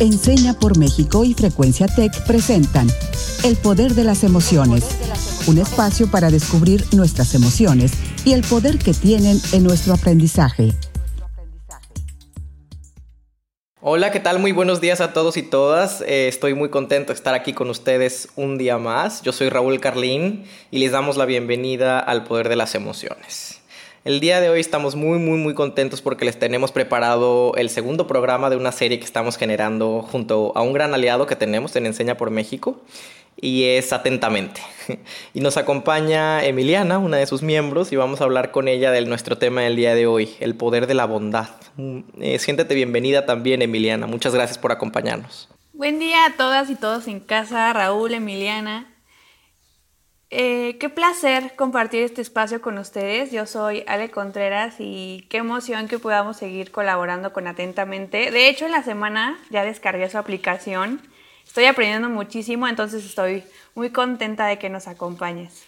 Enseña por México y Frecuencia Tech presentan El Poder de las Emociones, un espacio para descubrir nuestras emociones y el poder que tienen en nuestro aprendizaje. Hola, ¿qué tal? Muy buenos días a todos y todas. Eh, estoy muy contento de estar aquí con ustedes un día más. Yo soy Raúl Carlín y les damos la bienvenida al Poder de las Emociones. El día de hoy estamos muy, muy, muy contentos porque les tenemos preparado el segundo programa de una serie que estamos generando junto a un gran aliado que tenemos en Enseña por México y es Atentamente. Y nos acompaña Emiliana, una de sus miembros, y vamos a hablar con ella de nuestro tema del día de hoy, el poder de la bondad. Eh, siéntete bienvenida también, Emiliana. Muchas gracias por acompañarnos. Buen día a todas y todos en casa, Raúl, Emiliana. Eh, qué placer compartir este espacio con ustedes. Yo soy Ale Contreras y qué emoción que podamos seguir colaborando con Atentamente. De hecho, en la semana ya descargué su aplicación. Estoy aprendiendo muchísimo, entonces estoy muy contenta de que nos acompañes.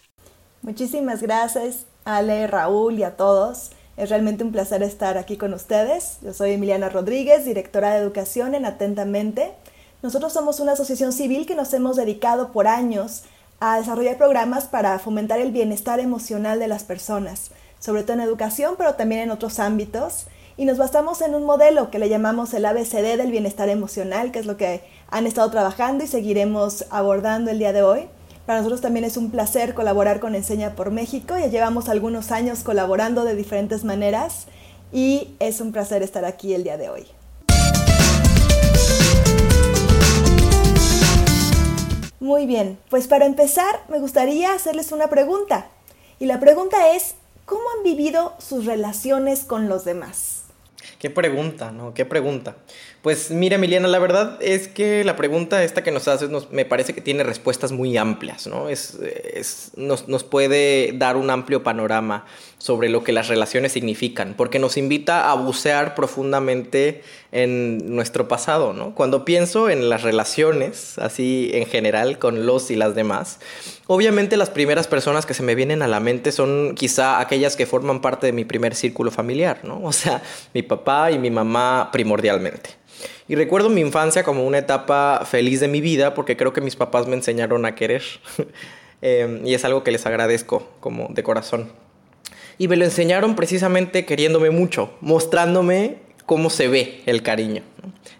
Muchísimas gracias, Ale, Raúl y a todos. Es realmente un placer estar aquí con ustedes. Yo soy Emiliana Rodríguez, directora de educación en Atentamente. Nosotros somos una asociación civil que nos hemos dedicado por años a desarrollar programas para fomentar el bienestar emocional de las personas, sobre todo en educación, pero también en otros ámbitos. Y nos basamos en un modelo que le llamamos el ABCD del bienestar emocional, que es lo que han estado trabajando y seguiremos abordando el día de hoy. Para nosotros también es un placer colaborar con Enseña por México. Ya llevamos algunos años colaborando de diferentes maneras y es un placer estar aquí el día de hoy. Muy bien, pues para empezar me gustaría hacerles una pregunta. Y la pregunta es, ¿cómo han vivido sus relaciones con los demás? Qué pregunta, ¿no? Qué pregunta. Pues mira, Emiliana, la verdad es que la pregunta esta que nos haces me parece que tiene respuestas muy amplias, ¿no? Es, nos, nos, puede dar un amplio panorama sobre lo que las relaciones significan, porque nos invita a bucear profundamente en nuestro pasado, ¿no? Cuando pienso en las relaciones, así en general, con los y las demás, obviamente las primeras personas que se me vienen a la mente son quizá aquellas que forman parte de mi primer círculo familiar, ¿no? O sea, mi papá y mi mamá primordialmente. Y recuerdo mi infancia como una etapa feliz de mi vida porque creo que mis papás me enseñaron a querer. Em, y es algo que les agradezco como de corazón. Y me lo enseñaron precisamente queriéndome mucho, mostrándome cómo se ve el cariño.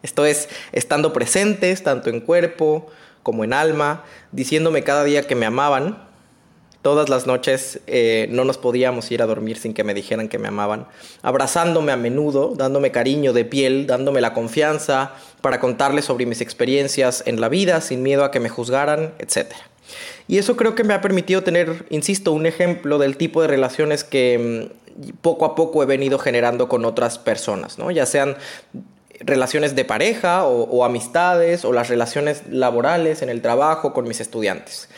Esto es, estando presentes tanto en cuerpo como en alma, diciéndome cada día que me amaban, Todas las noches eh, no nos podíamos ir a dormir sin que me dijeran que me amaban, abrazándome a menudo, dándome cariño de piel, dándome la confianza para contarles sobre mis experiencias en la vida sin miedo a que me juzgaran, etc. Y eso creo que me ha permitido tener, insisto, un ejemplo del tipo de relaciones que mm, poco a poco he venido generando con otras personas, ¿no? ya sean relaciones de pareja o amistades o las relaciones laborales en el trabajo con mis estudiantes.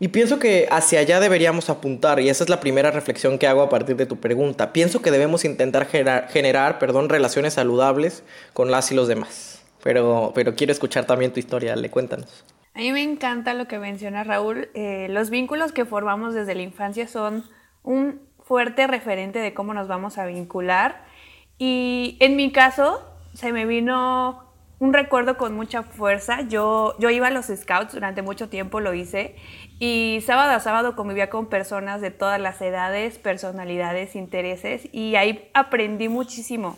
Y pienso que hacia allá deberíamos apuntar, y esa es la primera reflexión que hago a partir de tu pregunta. Pienso que debemos intentar generar, perdón, relaciones saludables con las y los demás. Pero, pero quiero escuchar también tu historia, le cuéntanos. A mí me encanta lo que menciona Raúl. Eh, los vínculos que formamos desde la infancia son un fuerte referente de cómo nos vamos a vincular. Y en mi caso, se me vino un recuerdo con mucha fuerza. Yo, yo iba a los scouts, durante mucho tiempo lo hice, y sábado a sábado convivía con personas de todas las edades, personalidades, intereses, y ahí aprendí muchísimo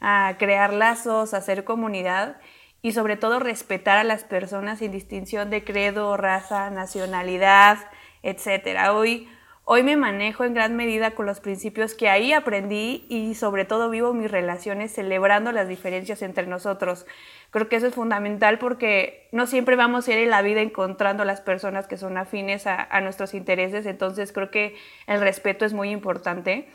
a crear lazos, a hacer comunidad y sobre todo respetar a las personas sin distinción de credo, raza, nacionalidad, etc. Hoy, hoy me manejo en gran medida con los principios que ahí aprendí y sobre todo vivo mis relaciones celebrando las diferencias entre nosotros. Creo que eso es fundamental porque no siempre vamos a ir en la vida encontrando las personas que son afines a, nuestros intereses, entonces creo que el respeto es muy importante.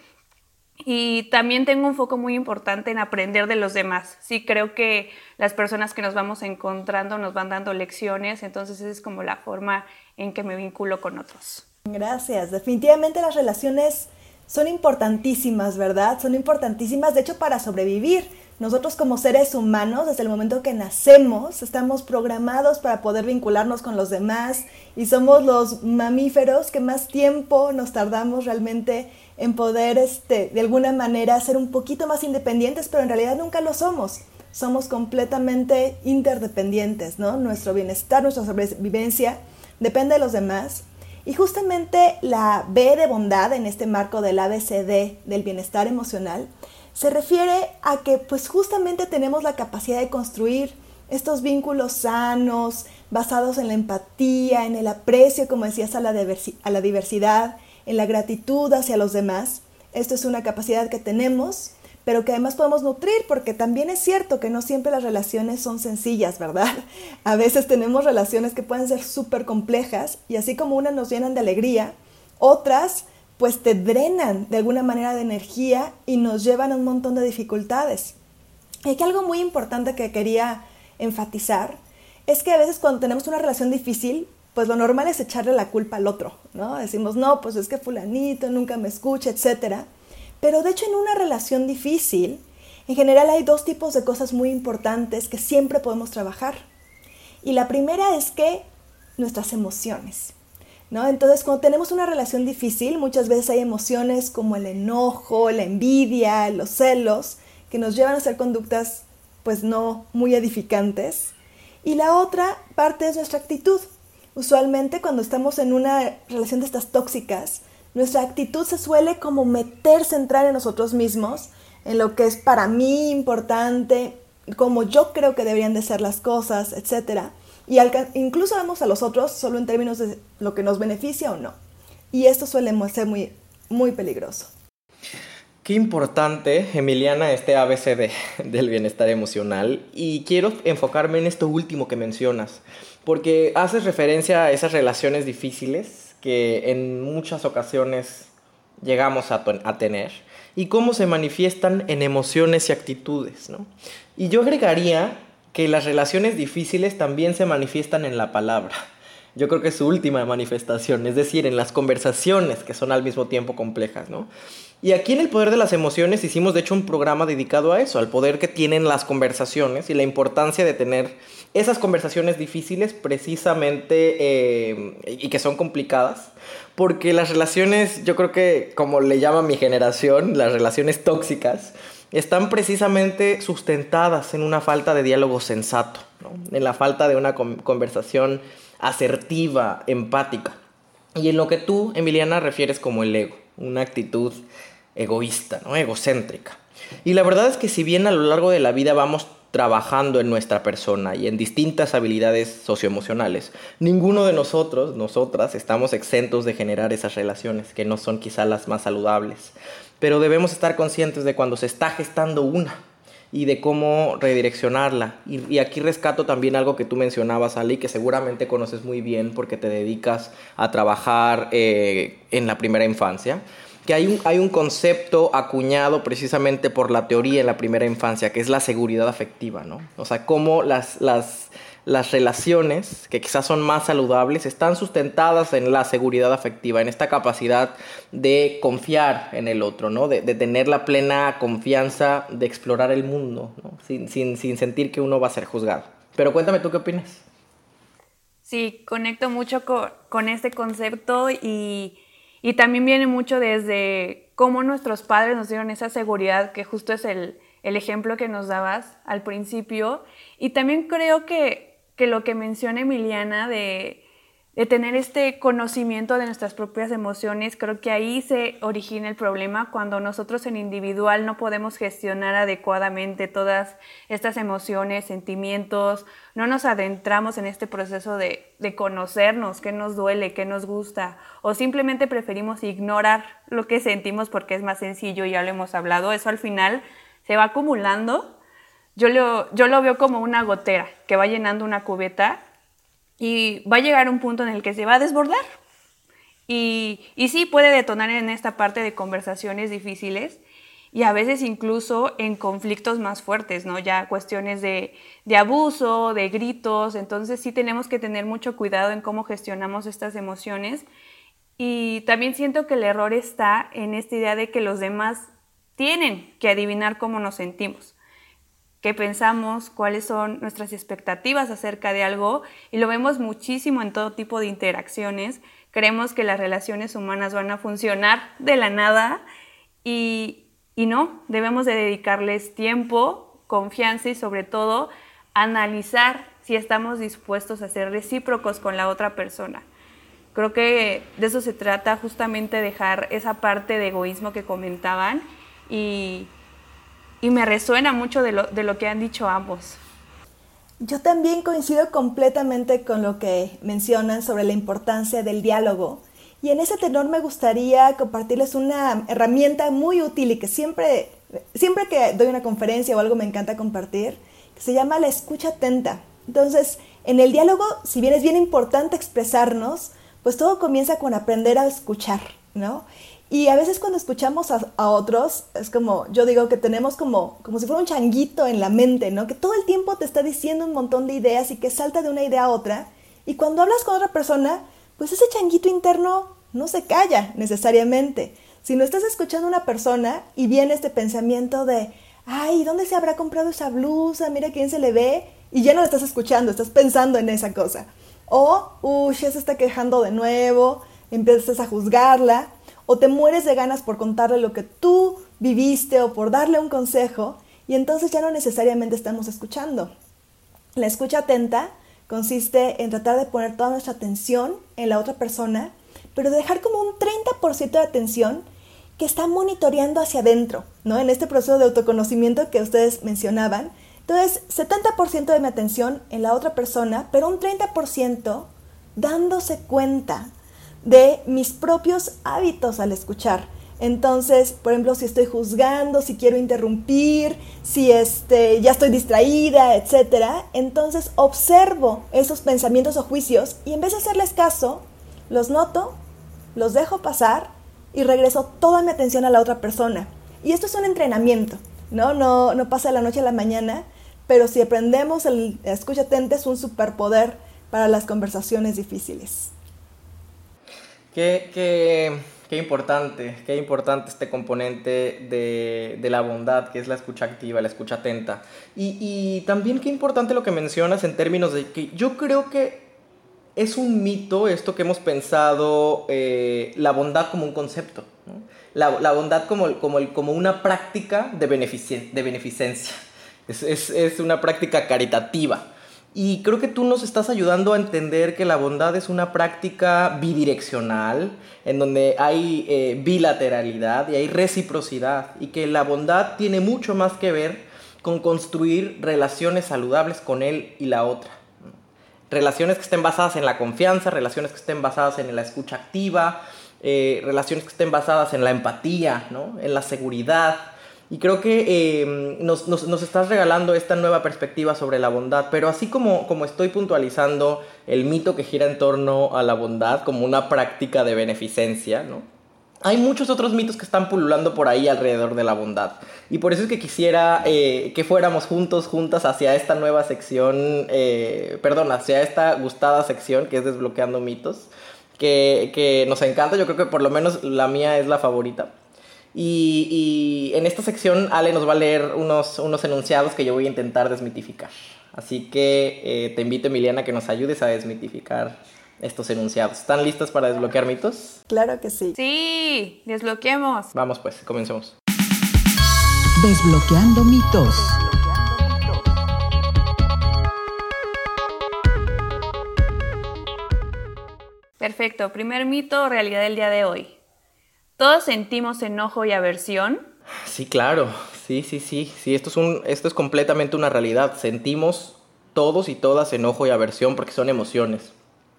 Y también tengo un foco muy importante en aprender de los demás. Sí, creo que las personas que nos vamos encontrando nos van dando lecciones, entonces esa es como la forma en que me vinculo con otros. Gracias. Definitivamente las relaciones son importantísimas, ¿verdad? Son importantísimas, de hecho, para sobrevivir nosotros como seres humanos, desde el momento que nacemos, estamos programados para poder vincularnos con los demás y somos los mamíferos que más tiempo nos tardamos realmente en poder, este, de alguna manera, ser un poquito más independientes, pero en realidad nunca lo somos. somos completamente interdependientes, ¿no? Nuestro bienestar, nuestra sobrevivencia depende de los demás. Y justamente la B de bondad en este marco del ABCD del bienestar emocional se refiere a que pues justamente tenemos la capacidad de construir estos vínculos sanos, basados en la empatía, en el aprecio, como decías, a la, a la diversidad, en la gratitud hacia los demás. Esto es una capacidad que tenemos, pero que además podemos nutrir, porque también es cierto que no siempre las relaciones son sencillas, ¿verdad? A veces tenemos relaciones que pueden ser súper complejas y así como unas nos llenan de alegría, otras pues te drenan de alguna manera de energía y nos llevan a un montón de dificultades. Y aquí algo muy importante que quería enfatizar es que a veces cuando tenemos una relación difícil, pues lo normal es echarle la culpa al otro, ¿no? Decimos, no, pues es que fulanito nunca me escucha, etc. Pero de hecho en una relación difícil, en general hay dos tipos de cosas muy importantes que siempre podemos trabajar. Y la primera es que nuestras emociones. ¿No? Entonces, cuando tenemos una relación difícil, muchas veces hay emociones como el enojo, la envidia, los celos, que nos llevan a hacer conductas pues no muy edificantes. Y la otra parte es nuestra actitud. Usualmente cuando estamos en una relación de estas tóxicas, nuestra actitud se suele como meter, centrar en nosotros mismos, en lo que es para mí importante, como yo creo que deberían de ser las cosas, etc. Y incluso vemos a los otros solo en términos de lo que nos beneficia o no. Y esto suele ser muy, muy peligroso. Qué importante, Emiliana, este ABCD del bienestar emocional. Y quiero enfocarme en esto último que mencionas, porque haces referencia a esas relaciones difíciles que en muchas ocasiones llegamos a, tener y cómo se manifiestan en emociones y actitudes. Y yo agregaría que las relaciones difíciles también se manifiestan en la palabra. Yo creo que es su última manifestación, es decir, en las conversaciones que son al mismo tiempo complejas, ¿no? Y aquí en el Poder de las Emociones hicimos de hecho un programa dedicado a eso, al poder que tienen las conversaciones y la importancia de tener esas conversaciones difíciles precisamente eh, y que son complicadas, porque las relaciones, yo creo que como le llama mi generación, las relaciones tóxicas, están precisamente sustentadas en una falta de diálogo sensato, en la falta de una conversación asertiva, empática. Y en lo que tú, Emiliana, refieres como el ego, una actitud egoísta, ¿no? egocéntrica. Y la verdad es que si bien a lo largo de la vida vamos trabajando en nuestra persona y en distintas habilidades socioemocionales, ninguno de nosotros, nosotras, estamos exentos de generar esas relaciones que no son quizá las más saludables. Pero debemos estar conscientes de cuando se está gestando una y de cómo redireccionarla. Y, aquí rescato también algo que tú mencionabas, Ali, que seguramente conoces muy bien porque te dedicas a trabajar eh, en la primera infancia que hay un, hay un concepto acuñado precisamente por la teoría en la primera infancia, que es la seguridad afectiva, ¿no? O sea, cómo las, las, las relaciones, que quizás son más saludables, están sustentadas en la seguridad afectiva, en esta capacidad de confiar en el otro, ¿no? De, tener la plena confianza de explorar el mundo, sin, sin, sin sentir que uno va a ser juzgado. Pero cuéntame tú qué opinas. Sí, conecto mucho con, con este concepto y y también viene mucho desde cómo nuestros padres nos dieron esa seguridad, que justo es el, ejemplo que nos dabas al principio. Y también creo que, que lo que menciona Emiliana de de tener este conocimiento de nuestras propias emociones, creo que ahí se origina el problema cuando nosotros en individual no podemos gestionar adecuadamente todas estas emociones, sentimientos, no nos adentramos en este proceso de, de conocernos, qué nos duele, qué nos gusta, o simplemente preferimos ignorar lo que sentimos porque es más sencillo, ya lo hemos hablado, eso al final se va acumulando. Yo lo, yo lo veo como una gotera que va llenando una cubeta y va a llegar un punto en el que se va a desbordar. Y, y sí puede detonar en esta parte de conversaciones difíciles y a veces incluso en conflictos más fuertes, ¿no? Ya cuestiones de, de, abuso, de gritos, entonces sí tenemos que tener mucho cuidado en cómo gestionamos estas emociones. Y también siento que el error está en esta idea de que los demás tienen que adivinar cómo nos sentimos qué pensamos, cuáles son nuestras expectativas acerca de algo y lo vemos muchísimo en todo tipo de interacciones. Creemos que las relaciones humanas van a funcionar de la nada y, no, debemos de dedicarles tiempo, confianza y sobre todo analizar si estamos dispuestos a ser recíprocos con la otra persona. Creo que de eso se trata justamente dejar esa parte de egoísmo que comentaban y, y me resuena mucho de lo, de lo que han dicho ambos. Yo también coincido completamente con lo que mencionan sobre la importancia del diálogo. Y en ese tenor me gustaría compartirles una herramienta muy útil y que siempre, siempre que doy una conferencia o algo me encanta compartir, que se llama la escucha atenta. Entonces, en el diálogo, si bien es bien importante expresarnos, pues todo comienza con aprender a escuchar, ¿no? Y a veces cuando escuchamos a, otros, es como, yo digo que tenemos como, como si fuera un changuito en la mente, ¿no? Que todo el tiempo te está diciendo un montón de ideas y que salta de una idea a otra. Y cuando hablas con otra persona, pues ese changuito interno no se calla necesariamente. Si no estás escuchando a una persona y viene este pensamiento de, ay, ¿dónde se habrá comprado esa blusa? Mira quién se le ve. Y ya no lo estás escuchando, estás pensando en esa cosa. O, uy, ya se está quejando de nuevo, empiezas a juzgarla o te mueres de ganas por contarle lo que tú viviste o por darle un consejo y entonces ya no necesariamente estamos escuchando. La escucha atenta consiste en tratar de poner toda nuestra atención en la otra persona, pero dejar como un 30% de atención que está monitoreando hacia adentro, ¿no? En este proceso de autoconocimiento que ustedes mencionaban. Entonces, 70% de mi atención en la otra persona, pero un 30% dándose cuenta de mis propios hábitos al escuchar. Entonces, por ejemplo, si estoy juzgando, si quiero interrumpir, si este, ya estoy distraída, etc., entonces observo esos pensamientos o juicios y en vez de hacerles caso, los noto, los dejo pasar y regreso toda mi atención a la otra persona. Y esto es un entrenamiento, ¿no? No, no pasa de la noche a la mañana, pero si aprendemos el escucha atenta es un superpoder para las conversaciones difíciles. Qué, importante, qué importante este componente de, la bondad, que es la escucha activa, la escucha atenta. Y, también qué importante lo que mencionas en términos de que yo creo que es un mito esto que hemos pensado, eh, la bondad como un concepto, la, bondad como, como, como una práctica de, de beneficencia, es, es una práctica caritativa. Y creo que tú nos estás ayudando a entender que la bondad es una práctica bidireccional, en donde hay eh, bilateralidad y hay reciprocidad, y que la bondad tiene mucho más que ver con construir relaciones saludables con él y la otra. Relaciones que estén basadas en la confianza, relaciones que estén basadas en la escucha activa, eh, relaciones que estén basadas en la empatía, ¿no? en la seguridad, y creo que em, nos, nos, estás regalando esta nueva perspectiva sobre la bondad, pero así como, como estoy puntualizando el mito que gira en torno a la bondad como una práctica de beneficencia, ¿no? Hay muchos otros mitos que están pululando por ahí alrededor de la bondad. Y por eso es que quisiera eh, que fuéramos juntos, juntas hacia esta nueva sección, eh, perdón, hacia esta gustada sección que es Desbloqueando mitos, que, que nos encanta, yo creo que por lo menos la mía es la favorita. Y, en esta sección Ale nos va a leer unos, unos enunciados que yo voy a intentar desmitificar. Así que eh, te invito, Emiliana, a que nos ayudes a desmitificar estos enunciados. ¿Están listos para desbloquear mitos? Claro que sí. Sí, desbloqueemos. Vamos pues, comencemos. Desbloqueando mitos. Perfecto, primer mito, realidad del día de hoy. ¿Todos sentimos enojo y aversión? Sí, claro. Sí, sí, sí. Sí, esto es, un, esto es completamente una realidad. Sentimos todos y todas enojo y aversión porque son emociones.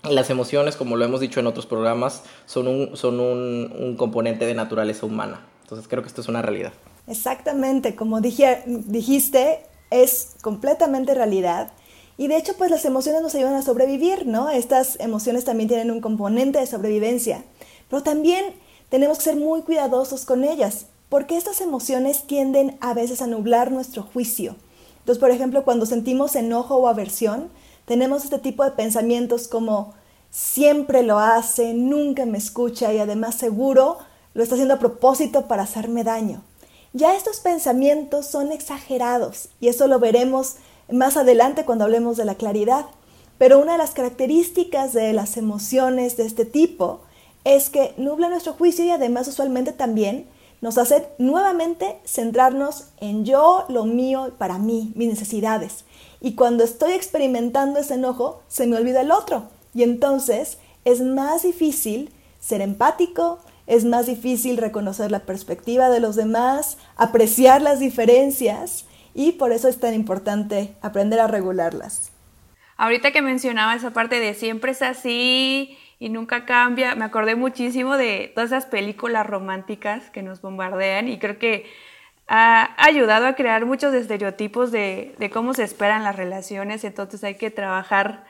Las emociones, como lo hemos dicho en otros programas, son un, son un, un componente de naturaleza humana. Entonces creo que esto es una realidad. Exactamente, como dije, dijiste, es completamente realidad. Y de hecho, pues las emociones nos ayudan a sobrevivir, ¿no? Estas emociones también tienen un componente de sobrevivencia. Pero también tenemos que ser muy cuidadosos con ellas, porque estas emociones tienden a veces a nublar nuestro juicio. Entonces, por ejemplo, cuando sentimos enojo o aversión, tenemos este tipo de pensamientos como siempre lo hace, nunca me escucha y además seguro lo está haciendo a propósito para hacerme daño. Ya estos pensamientos son exagerados y eso lo veremos más adelante cuando hablemos de la claridad. Pero una de las características de las emociones de este tipo es que nubla nuestro juicio y además usualmente también nos hace nuevamente centrarnos en yo, lo mío, para mí, mis necesidades. Y cuando estoy experimentando ese enojo, se me olvida el otro. Y entonces es más difícil ser empático, es más difícil reconocer la perspectiva de los demás, apreciar las diferencias y por eso es tan importante aprender a regularlas. Ahorita que mencionaba esa parte de siempre es así y nunca cambia, me acordé muchísimo de todas esas películas románticas que nos bombardean y creo que ha ayudado a crear muchos estereotipos de, cómo se esperan las relaciones, entonces hay que trabajar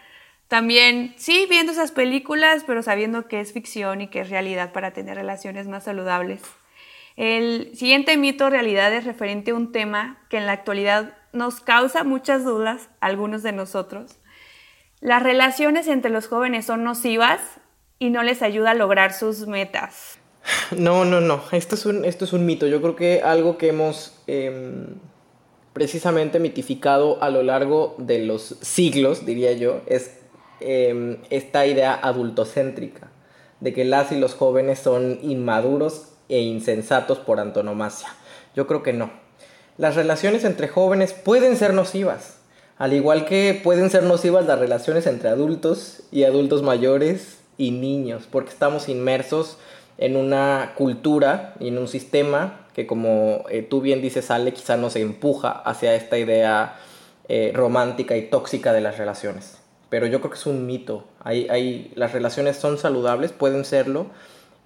también, sí, viendo esas películas, pero sabiendo que es ficción y que es realidad para tener relaciones más saludables. El siguiente mito realidad es referente a un tema que en la actualidad nos causa muchas dudas a algunos de nosotros. Las relaciones entre los jóvenes son nocivas y no les ayuda a lograr sus metas. No, no, no. Esto es un, esto es un mito. Yo creo que algo que hemos em, precisamente mitificado a lo largo de los siglos, diría yo, es Em, esta idea adultocéntrica de que las y los jóvenes son inmaduros e insensatos por antonomasia. Yo creo que no. Las relaciones entre jóvenes pueden ser nocivas, al igual que pueden ser nocivas las relaciones entre adultos y adultos mayores y niños, porque estamos inmersos en una cultura y en un sistema que como eh, tú bien dices, Ale, quizá nos empuja hacia esta idea eh, romántica y tóxica de las relaciones pero yo creo que es un mito. Las relaciones son saludables, pueden serlo,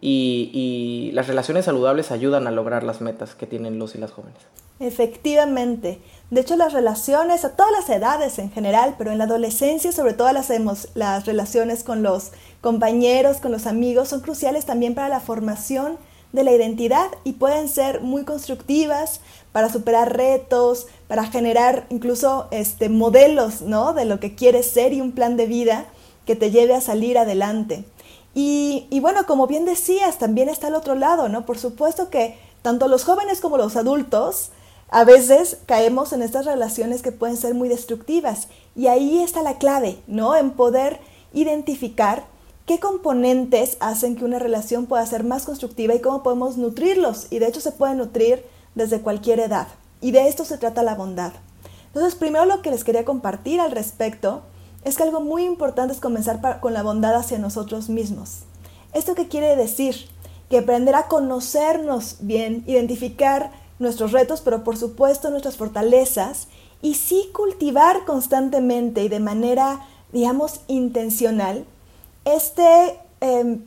y, y, las relaciones saludables ayudan a lograr las metas que tienen los y las jóvenes. Efectivamente. De hecho, las relaciones a todas las edades en general, pero en la adolescencia, sobre todo las, las relaciones con los compañeros, con los amigos, son cruciales también para la formación de la identidad y pueden ser muy constructivas para superar retos, para generar incluso este, modelos ¿no? de lo que quieres ser y un plan de vida que te lleve a salir adelante. Y, y, bueno, como bien decías, también está el otro lado, ¿no? Por supuesto que tanto los jóvenes como los adultos a veces caemos en estas relaciones que pueden ser muy destructivas. Y ahí está la clave, ¿no? En poder identificar qué componentes hacen que una relación pueda ser más constructiva y cómo podemos nutrirlos. Y de hecho se puede nutrir desde cualquier edad. Y de esto se trata la bondad. Entonces, primero lo que les quería compartir al respecto es que algo muy importante es comenzar con la bondad hacia nosotros mismos. ¿Esto qué quiere decir? Que aprender a conocernos bien, identificar nuestros retos, pero por supuesto nuestras fortalezas, y sí cultivar constantemente y de manera, digamos, intencional este em,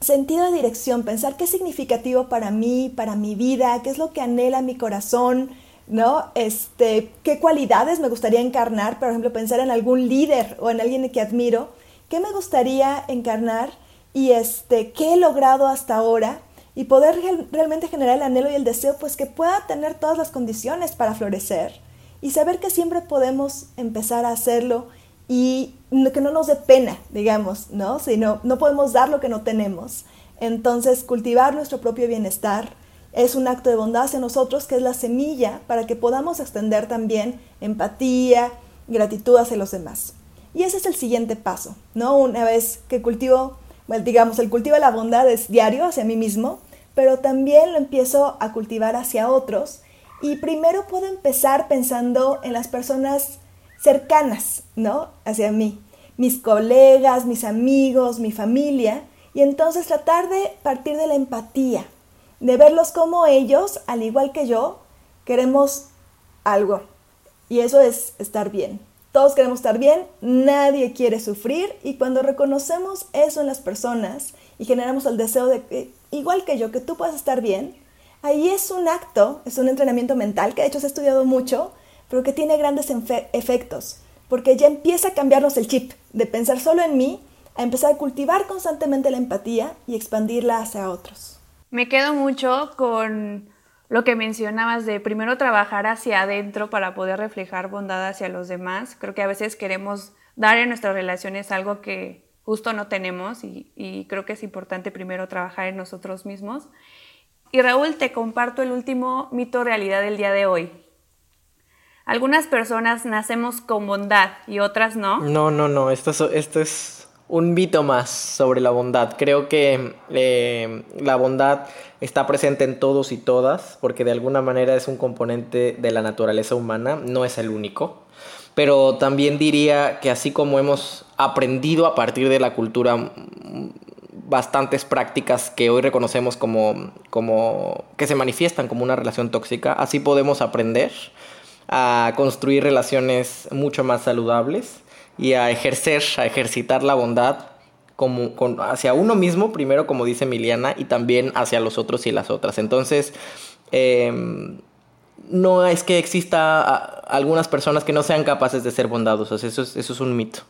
sentido de dirección, pensar qué es significativo para mí, para mi vida, qué es lo que anhela mi corazón, ¿no? Este, qué cualidades me gustaría encarnar, por ejemplo, pensar en algún líder o en alguien que admiro, qué me gustaría encarnar y este, qué he logrado hasta ahora y poder realmente generar el anhelo y el deseo, pues que pueda tener todas las condiciones para florecer y saber que siempre podemos empezar a hacerlo y que no nos dé pena, digamos, ¿no? Sino no podemos dar lo que no tenemos. Entonces, cultivar nuestro propio bienestar es un acto de bondad hacia nosotros que es la semilla para que podamos extender también empatía, gratitud hacia los demás. Y ese es el siguiente paso, ¿no? Una vez que cultivo, digamos, el cultivo de la bondad es diario hacia mí mismo, pero también lo empiezo a cultivar hacia otros. Y primero puedo empezar pensando en las personas cercanas, ¿no? Hacia mí, mis colegas, mis amigos, mi familia, y entonces tratar de partir de la empatía, de verlos como ellos, al igual que yo, queremos algo. Y eso es estar bien. Todos queremos estar bien, nadie quiere sufrir y cuando reconocemos eso en las personas y generamos el deseo de que, igual que yo, que tú puedas estar bien, ahí es un acto, es un entrenamiento mental que de hecho se ha estudiado mucho, pero que tiene grandes efectos, porque ya empieza a cambiarnos el chip de pensar solo en mí a empezar a cultivar constantemente la empatía y expandirla hacia otros. Me quedo mucho con lo que mencionabas de primero trabajar hacia adentro para poder reflejar bondad hacia los demás. Creo que a veces queremos dar en nuestras relaciones algo que justo no tenemos y, creo que es importante primero trabajar en nosotros mismos. Y Raúl, te comparto el último mito realidad del día de hoy. Algunas personas nacemos con bondad y otras no. No, no, no. Esto es, esto es un mito más sobre la bondad. Creo que eh, la bondad está presente en todos y todas, porque de alguna manera es un componente de la naturaleza humana, no es el único. Pero también diría que así como hemos aprendido a partir de la cultura bastantes prácticas que hoy reconocemos como, como que se manifiestan como una relación tóxica, así podemos aprender a construir relaciones mucho más saludables y a ejercer, a ejercitar la bondad como, hacia uno mismo, primero como dice Emiliana, y también hacia los otros y las otras. Entonces, em, no es que exista algunas personas que no sean capaces de ser bondadosas, eso es, eso es un mito.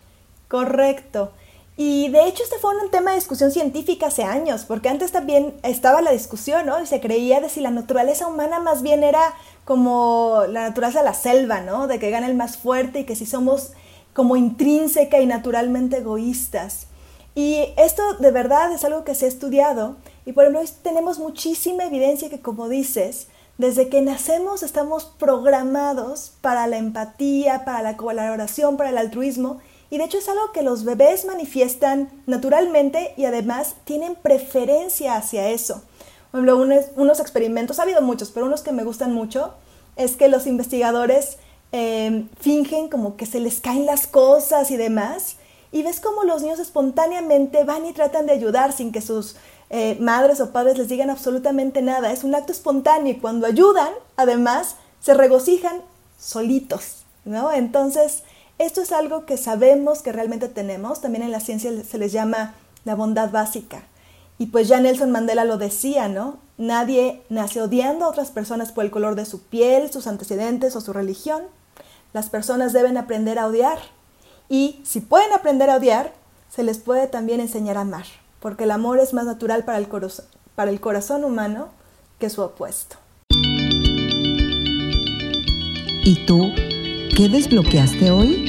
Correcto. Y de hecho este fue un tema de discusión científica hace años, porque antes también estaba la discusión, ¿no? Y se creía de si la naturaleza humana más bien era como la naturaleza de la selva, ¿no? De que gana el más fuerte y que si somos como intrínseca y naturalmente egoístas. Y esto de verdad es algo que se ha estudiado y por ejemplo tenemos muchísima evidencia que como dices, desde que nacemos estamos programados para la empatía, para la colaboración, para el altruismo y de hecho es algo que los bebés manifiestan naturalmente y además tienen preferencia hacia eso. Por ejemplo, unos, unos experimentos, ha habido muchos, pero unos que me gustan mucho, es que los investigadores Em, fingen como que se les caen las cosas y demás. Y ves como los niños espontáneamente van y tratan de ayudar sin que sus eh, madres o padres les digan absolutamente nada. Es un acto espontáneo y cuando ayudan, además, se regocijan solitos, ¿no? Entonces, esto es algo que sabemos que realmente tenemos. También en la ciencia se les llama la bondad básica. Y pues ya Nelson Mandela lo decía, ¿no? Nadie nace odiando a otras personas por el color de su piel, sus antecedentes o su religión. Las personas deben aprender a odiar. Y si pueden aprender a odiar, se les puede también enseñar a amar, porque el amor es más natural para el, corazón, para el corazón humano que su opuesto. ¿Y tú qué desbloqueaste hoy?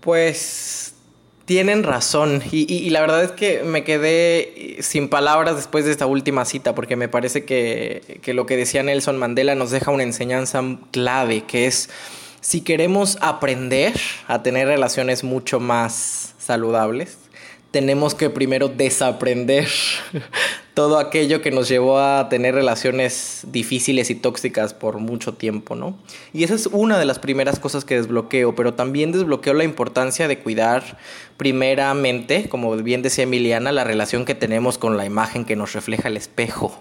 Pues tienen razón. Y, la verdad es que me quedé sin palabras después de esta última cita, porque me parece que, que lo que decía Nelson Mandela nos deja una enseñanza clave, que es si queremos aprender a tener relaciones mucho más saludables, tenemos que primero desaprender todo aquello que nos llevó a tener relaciones difíciles y tóxicas por mucho tiempo, ¿no? Y esa es una de las primeras cosas que desbloqueo, pero también desbloqueo la importancia de cuidar primeramente, como bien decía Emiliana, la relación que tenemos con la imagen que nos refleja el espejo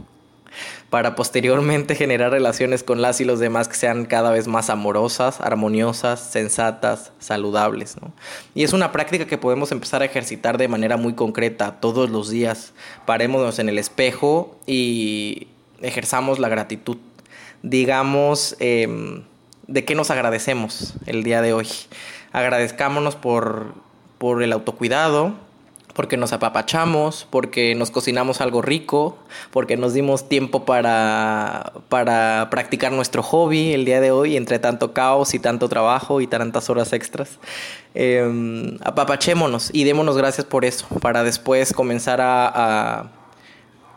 para posteriormente generar relaciones con las y los demás que sean cada vez más amorosas, armoniosas, sensatas, saludables. Y es una práctica que podemos empezar a ejercitar de manera muy concreta todos los días. Parémonos en el espejo y ejerzamos la gratitud. Digamos, em, ¿de qué nos agradecemos el día de hoy? Agradezcámonos por, por el autocuidado, porque nos apapachamos, porque nos cocinamos algo rico, porque nos dimos tiempo para, para practicar nuestro hobby el día de hoy, entre tanto caos y tanto trabajo y tantas horas extras. Eh, apapachémonos y démonos gracias por eso, para después comenzar a,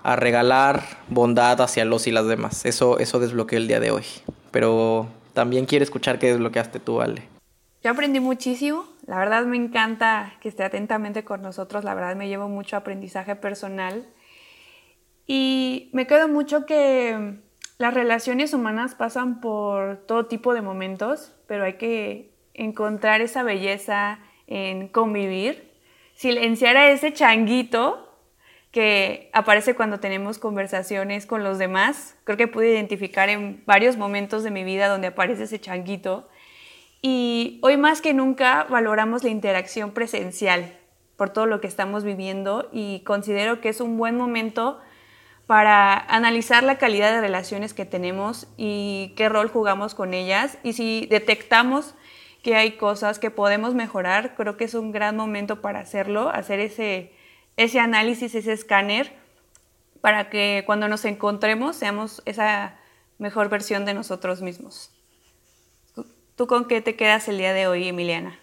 a, regalar bondad hacia los y las demás. Eso, eso el día de hoy. Pero también quiero escuchar qué desbloqueaste tú, Ale. Yo aprendí muchísimo. La verdad me encanta que esté atentamente con nosotros. La verdad me llevo mucho aprendizaje personal. Y me quedo mucho que las relaciones humanas pasan por todo tipo de momentos, pero hay que encontrar esa belleza en convivir, silenciar a ese changuito que aparece cuando tenemos conversaciones con los demás. Creo que pude identificar en varios momentos de mi vida donde aparece ese changuito y hoy más que nunca valoramos la interacción presencial por todo lo que estamos viviendo y considero que es un buen momento para analizar la calidad de relaciones que tenemos y qué rol jugamos con ellas. Y si detectamos que hay cosas que podemos mejorar, creo que es un gran momento para hacerlo, hacer ese, ese análisis, ese escáner, para que cuando nos encontremos seamos esa mejor versión de nosotros mismos. ¿Tú con qué te quedas el día de hoy, Emiliana?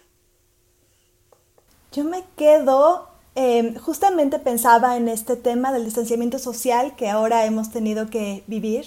Yo me quedo, em, justamente pensaba en este tema del distanciamiento social que ahora hemos tenido que vivir,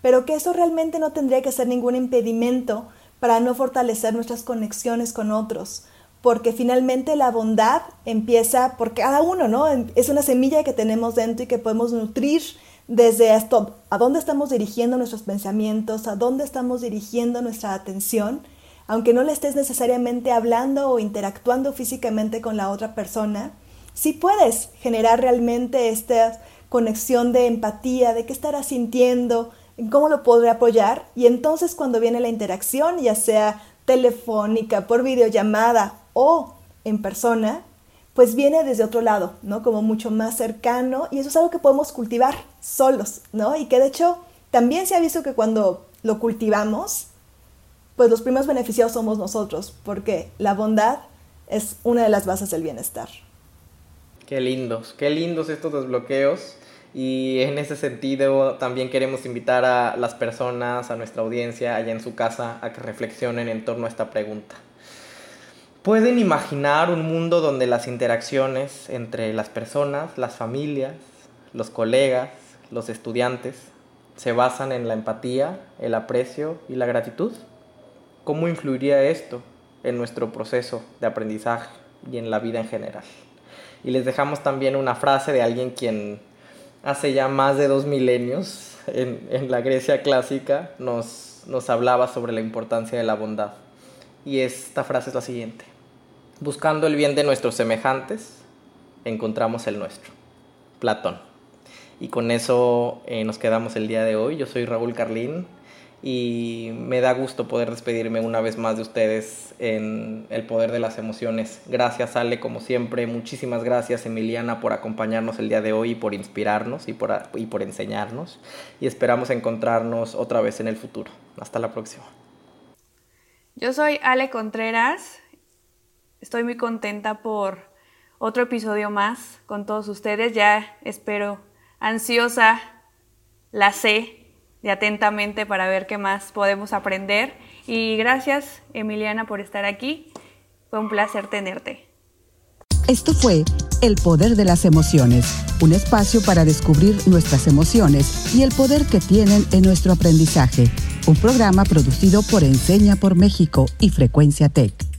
pero que eso realmente no tendría que ser ningún impedimento para no fortalecer nuestras conexiones con otros, porque finalmente la bondad empieza por cada uno, ¿no? Es una semilla que tenemos dentro y que podemos nutrir desde esto, a dónde estamos dirigiendo nuestros pensamientos, a dónde estamos dirigiendo nuestra atención, aunque no le estés necesariamente hablando o interactuando físicamente con la otra persona, sí puedes generar realmente esta conexión de empatía, de qué estará sintiendo, cómo lo podré apoyar, y entonces cuando viene la interacción, ya sea telefónica, por videollamada o en persona, pues viene desde otro lado, ¿no? Como mucho más cercano y eso es algo que podemos cultivar solos, ¿no? Y que de hecho también se ha visto que cuando lo cultivamos, pues los primeros beneficiados somos nosotros, porque la bondad es una de las bases del bienestar. Qué lindos, qué lindos estos desbloqueos. Y en ese sentido también queremos invitar a las personas, a nuestra audiencia allá en su casa, a que reflexionen en torno a esta pregunta. ¿Pueden imaginar un mundo donde las interacciones entre las personas, las familias, los colegas, los estudiantes, se basan en la empatía, el aprecio y la gratitud? ¿Cómo influiría esto en nuestro proceso de aprendizaje y en la vida en general? Y les dejamos también una frase de alguien quien hace ya más de dos milenios en, la Grecia clásica nos, hablaba sobre la importancia de la bondad. Y esta frase es la siguiente. Buscando el bien de nuestros semejantes, encontramos el nuestro. Platón. Y con eso eh, nos quedamos el día de hoy. Yo soy Raúl Carlín y me da gusto poder despedirme una vez más de ustedes en El Poder de las Emociones. Gracias Ale, como siempre. Muchísimas gracias Emiliana por acompañarnos el día de hoy y por inspirarnos y por, y por enseñarnos. Y esperamos encontrarnos otra vez en el futuro. Hasta la próxima. Yo soy Ale Contreras Estoy muy contenta por otro episodio más con todos ustedes. Ya espero ansiosa, la sé de atentamente para ver qué más podemos aprender. Y gracias, Emiliana, por estar aquí. Fue un placer tenerte. Esto fue El Poder de las Emociones, un espacio para descubrir nuestras emociones y el poder que tienen en nuestro aprendizaje. Un programa producido por Enseña por México y Frecuencia Tech.